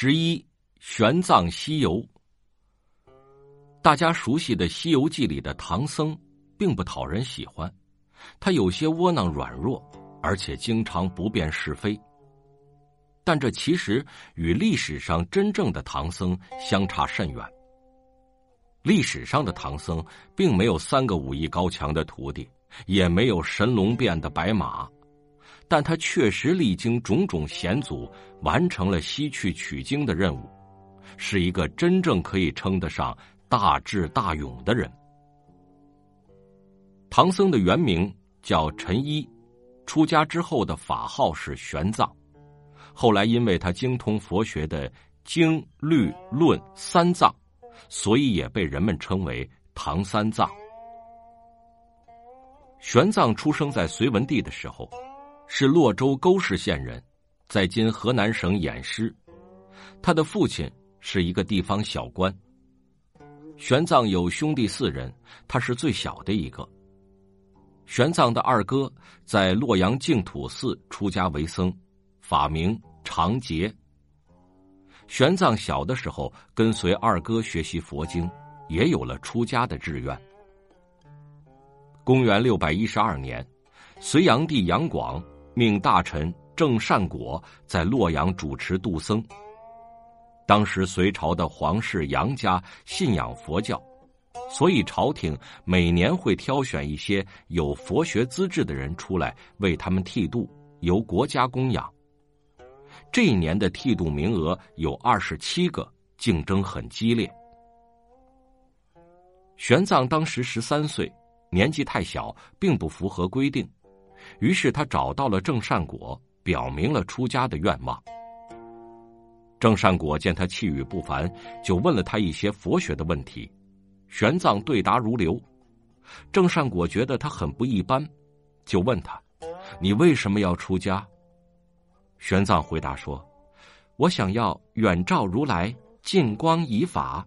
十一玄奘西游。大家熟悉的《西游记》里的唐僧，并不讨人喜欢，他有些窝囊软弱，而且经常不辨是非。但这其实与历史上真正的唐僧相差甚远。历史上的唐僧并没有三个武艺高强的徒弟，也没有神龙变的白马。但他确实历经种种险阻，完成了西去取经的任务，是一个真正可以称得上大智大勇的人。唐僧的原名叫陈一，出家之后的法号是玄奘，后来因为他精通佛学的经律论三藏，所以也被人们称为唐三藏。玄奘出生在隋文帝的时候。是洛州沟氏县人，在今河南省偃师。他的父亲是一个地方小官。玄奘有兄弟四人，他是最小的一个。玄奘的二哥在洛阳净土寺出家为僧，法名长杰。玄奘小的时候跟随二哥学习佛经，也有了出家的志愿。公元六百一十二年，隋炀帝杨广。命大臣郑善果在洛阳主持度僧。当时隋朝的皇室杨家信仰佛教，所以朝廷每年会挑选一些有佛学资质的人出来为他们剃度，由国家供养。这一年的剃度名额有二十七个，竞争很激烈。玄奘当时十三岁，年纪太小，并不符合规定。于是他找到了郑善果，表明了出家的愿望。郑善果见他气宇不凡，就问了他一些佛学的问题，玄奘对答如流。郑善果觉得他很不一般，就问他：“你为什么要出家？”玄奘回答说：“我想要远照如来，近光以法。”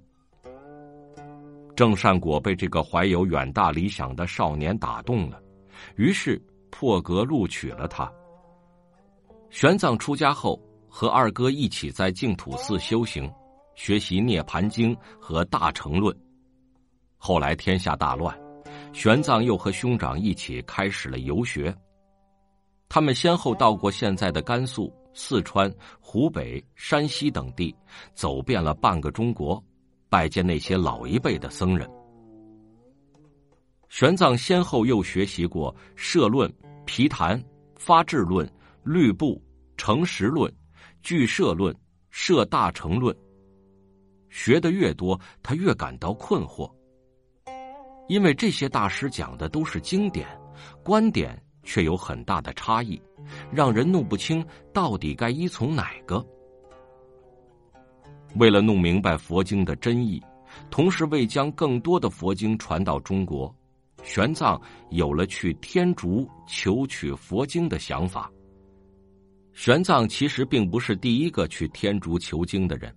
郑善果被这个怀有远大理想的少年打动了，于是。破格录取了他。玄奘出家后，和二哥一起在净土寺修行，学习《涅盘经》和《大乘论》。后来天下大乱，玄奘又和兄长一起开始了游学。他们先后到过现在的甘肃、四川、湖北、山西等地，走遍了半个中国，拜见那些老一辈的僧人。玄奘先后又学习过《社论》《皮谈》《发智论》《律部》《诚实论》《俱社论》《摄大乘论》。学的越多，他越感到困惑，因为这些大师讲的都是经典，观点却有很大的差异，让人弄不清到底该依从哪个。为了弄明白佛经的真意，同时为将更多的佛经传到中国。玄奘有了去天竺求取佛经的想法。玄奘其实并不是第一个去天竺求经的人。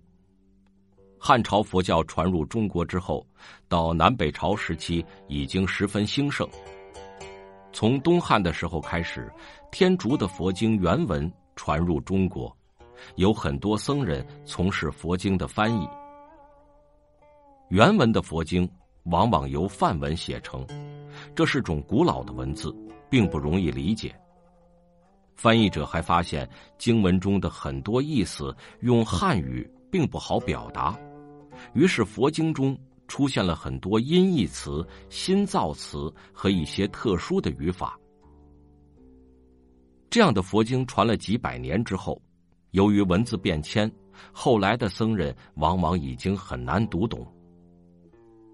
汉朝佛教传入中国之后，到南北朝时期已经十分兴盛。从东汉的时候开始，天竺的佛经原文传入中国，有很多僧人从事佛经的翻译。原文的佛经。往往由梵文写成，这是种古老的文字，并不容易理解。翻译者还发现经文中的很多意思用汉语并不好表达，于是佛经中出现了很多音译词、新造词和一些特殊的语法。这样的佛经传了几百年之后，由于文字变迁，后来的僧人往往已经很难读懂。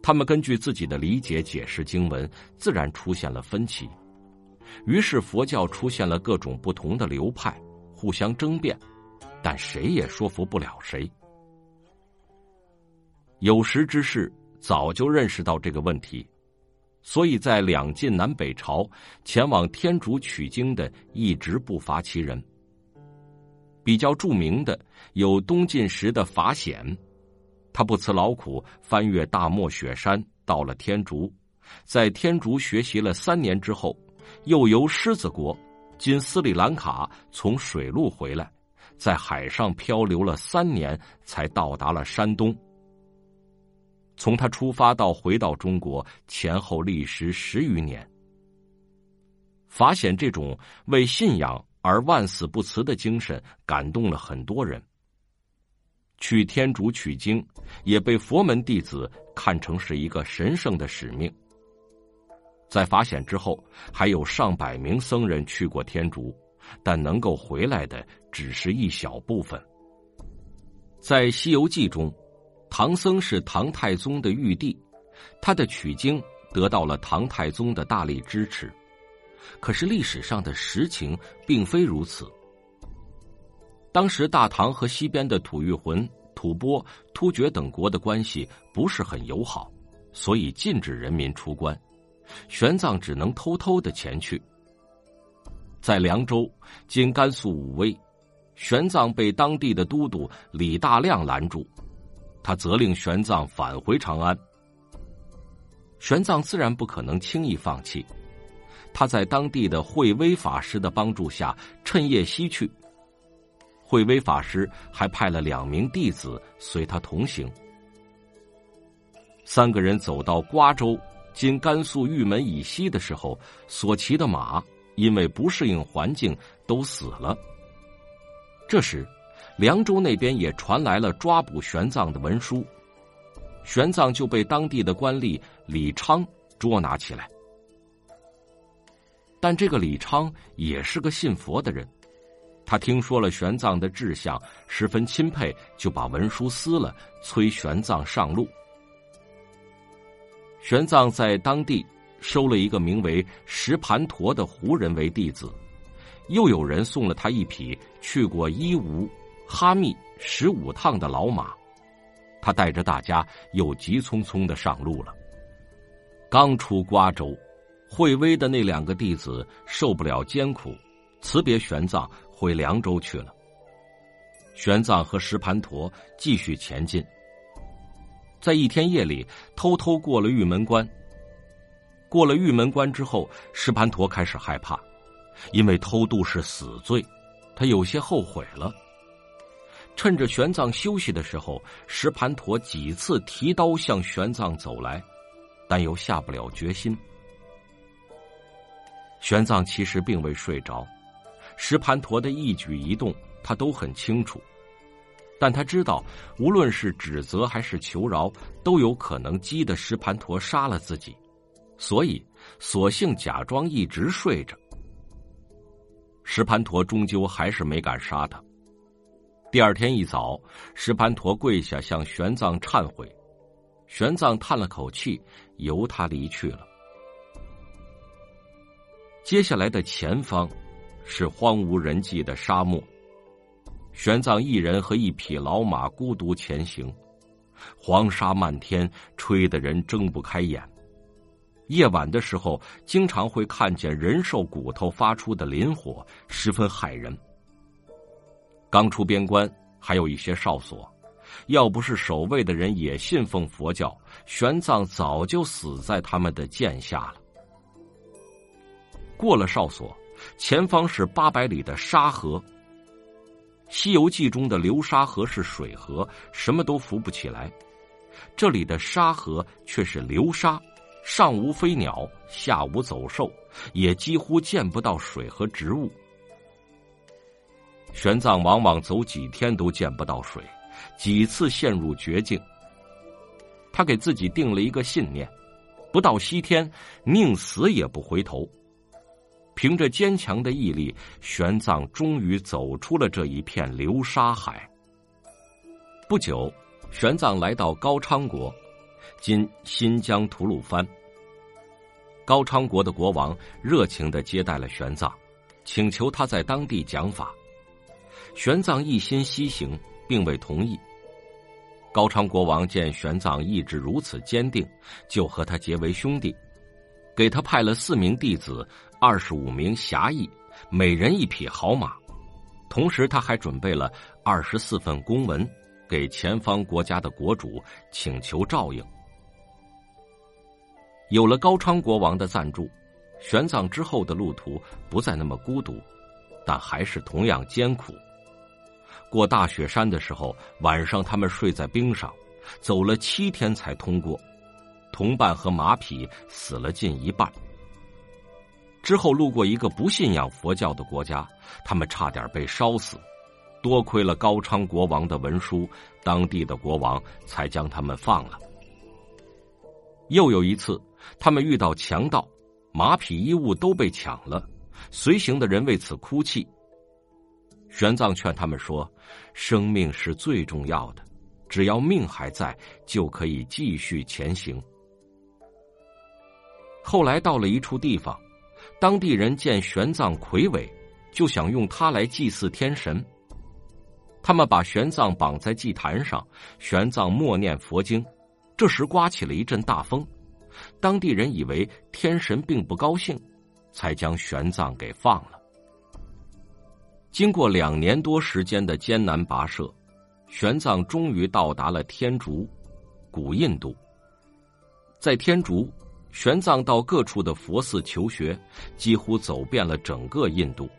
他们根据自己的理解解释经文，自然出现了分歧。于是佛教出现了各种不同的流派，互相争辩，但谁也说服不了谁。有识之士早就认识到这个问题，所以在两晋南北朝前往天竺取经的一直不乏其人。比较著名的有东晋时的法显。他不辞劳苦，翻越大漠雪山，到了天竺，在天竺学习了三年之后，又由狮子国（今斯里兰卡）从水路回来，在海上漂流了三年，才到达了山东。从他出发到回到中国，前后历时十余年。法显这种为信仰而万死不辞的精神，感动了很多人。去天竺取经，也被佛门弟子看成是一个神圣的使命。在法显之后，还有上百名僧人去过天竺，但能够回来的只是一小部分。在《西游记》中，唐僧是唐太宗的玉帝，他的取经得到了唐太宗的大力支持。可是历史上的实情并非如此。当时大唐和西边的吐谷浑、吐蕃、突厥等国的关系不是很友好，所以禁止人民出关，玄奘只能偷偷的前去。在凉州（今甘肃武威），玄奘被当地的都督李大亮拦住，他责令玄奘返回长安。玄奘自然不可能轻易放弃，他在当地的慧威法师的帮助下，趁夜西去。慧威法师还派了两名弟子随他同行。三个人走到瓜州（今甘肃玉门以西）的时候，所骑的马因为不适应环境都死了。这时，凉州那边也传来了抓捕玄奘的文书，玄奘就被当地的官吏李昌捉拿起来。但这个李昌也是个信佛的人。他听说了玄奘的志向，十分钦佩，就把文书撕了，催玄奘上路。玄奘在当地收了一个名为石盘陀的胡人为弟子，又有人送了他一匹去过伊吾、哈密十五趟的老马，他带着大家又急匆匆的上路了。刚出瓜州，慧威的那两个弟子受不了艰苦，辞别玄奘。回凉州去了。玄奘和石盘陀继续前进，在一天夜里偷偷过了玉门关。过了玉门关之后，石盘陀开始害怕，因为偷渡是死罪，他有些后悔了。趁着玄奘休息的时候，石盘陀几次提刀向玄奘走来，但又下不了决心。玄奘其实并未睡着。石盘陀的一举一动，他都很清楚，但他知道，无论是指责还是求饶，都有可能激得石盘陀杀了自己，所以索性假装一直睡着。石盘陀终究还是没敢杀他。第二天一早，石盘陀跪下向玄奘忏悔，玄奘叹了口气，由他离去了。接下来的前方。是荒无人迹的沙漠。玄奘一人和一匹老马孤独前行，黄沙漫天，吹得人睁不开眼。夜晚的时候，经常会看见人兽骨头发出的磷火，十分骇人。刚出边关，还有一些哨所，要不是守卫的人也信奉佛教，玄奘早就死在他们的剑下了。过了哨所。前方是八百里的沙河，《西游记》中的流沙河是水河，什么都浮不起来。这里的沙河却是流沙，上无飞鸟，下无走兽，也几乎见不到水和植物。玄奘往往走几天都见不到水，几次陷入绝境。他给自己定了一个信念：不到西天，宁死也不回头。凭着坚强的毅力，玄奘终于走出了这一片流沙海。不久，玄奘来到高昌国（今新疆吐鲁番）。高昌国的国王热情的接待了玄奘，请求他在当地讲法。玄奘一心西行，并未同意。高昌国王见玄奘意志如此坚定，就和他结为兄弟，给他派了四名弟子。二十五名侠义，每人一匹好马，同时他还准备了二十四份公文，给前方国家的国主请求照应。有了高昌国王的赞助，玄奘之后的路途不再那么孤独，但还是同样艰苦。过大雪山的时候，晚上他们睡在冰上，走了七天才通过。同伴和马匹死了近一半。之后路过一个不信仰佛教的国家，他们差点被烧死。多亏了高昌国王的文书，当地的国王才将他们放了。又有一次，他们遇到强盗，马匹衣物都被抢了，随行的人为此哭泣。玄奘劝他们说：“生命是最重要的，只要命还在，就可以继续前行。”后来到了一处地方，当地人见玄奘魁伟，就想用他来祭祀天神。他们把玄奘绑在祭坛上，玄奘默念佛经。这时刮起了一阵大风，当地人以为天神并不高兴，才将玄奘给放了。经过两年多时间的艰难跋涉，玄奘终于到达了天竺，古印度。在天竺，玄奘到各处的佛寺求学，几乎走遍了整个印度。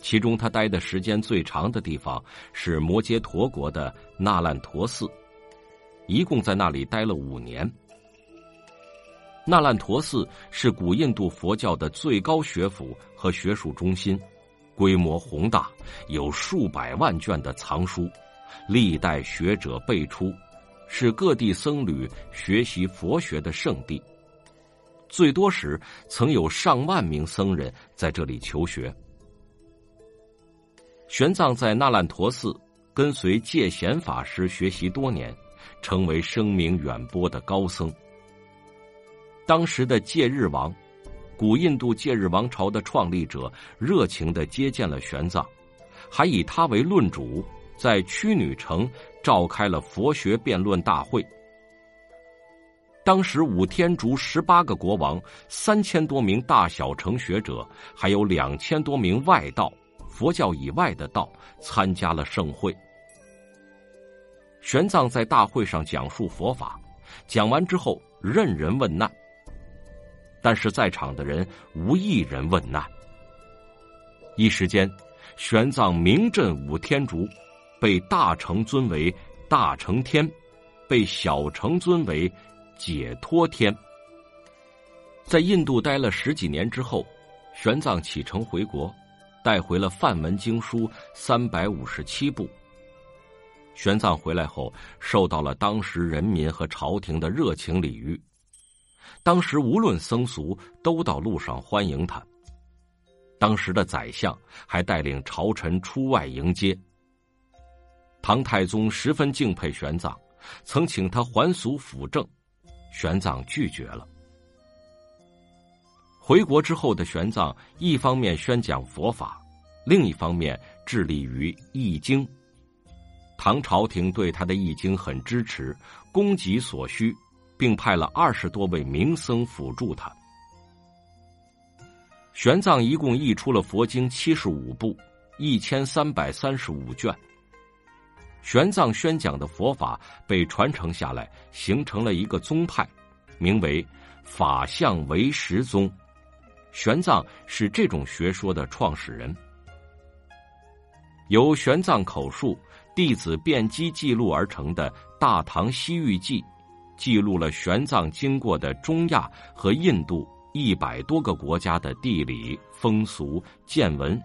其中，他待的时间最长的地方是摩揭陀国的那烂陀寺，一共在那里待了五年。那烂陀寺是古印度佛教的最高学府和学术中心。规模宏大，有数百万卷的藏书，历代学者辈出，是各地僧侣学习佛学的圣地。最多时曾有上万名僧人在这里求学。玄奘在那烂陀寺跟随戒贤法师学习多年，成为声名远播的高僧。当时的戒日王。古印度戒日王朝的创立者热情的接见了玄奘，还以他为论主，在屈女城召开了佛学辩论大会。当时五天竺十八个国王、三千多名大小乘学者，还有两千多名外道（佛教以外的道）参加了盛会。玄奘在大会上讲述佛法，讲完之后任人问难。但是在场的人无一人问难。一时间，玄奘名震五天竺，被大乘尊为大乘天，被小乘尊为解脱天。在印度待了十几年之后，玄奘启程回国，带回了梵文经书三百五十七部。玄奘回来后，受到了当时人民和朝廷的热情礼遇。当时无论僧俗，都到路上欢迎他。当时的宰相还带领朝臣出外迎接。唐太宗十分敬佩玄奘，曾请他还俗辅政，玄奘拒绝了。回国之后的玄奘，一方面宣讲佛法，另一方面致力于易经。唐朝廷对他的易经很支持，供给所需。并派了二十多位名僧辅助他。玄奘一共译出了佛经七十五部，一千三百三十五卷。玄奘宣讲的佛法被传承下来，形成了一个宗派，名为法相唯识宗。玄奘是这种学说的创始人。由玄奘口述、弟子辩机记录而成的《大唐西域记》。记录了玄奘经过的中亚和印度一百多个国家的地理风俗见闻，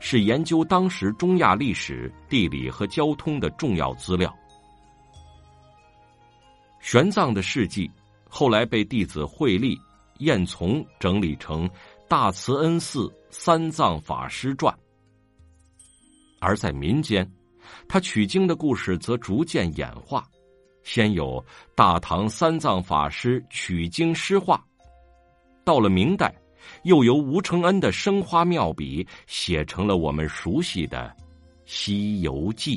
是研究当时中亚历史、地理和交通的重要资料。玄奘的事迹后来被弟子惠立、彦从整理成《大慈恩寺三藏法师传》，而在民间，他取经的故事则逐渐演化。先有大唐三藏法师取经诗画，到了明代，又由吴承恩的生花妙笔写成了我们熟悉的《西游记》。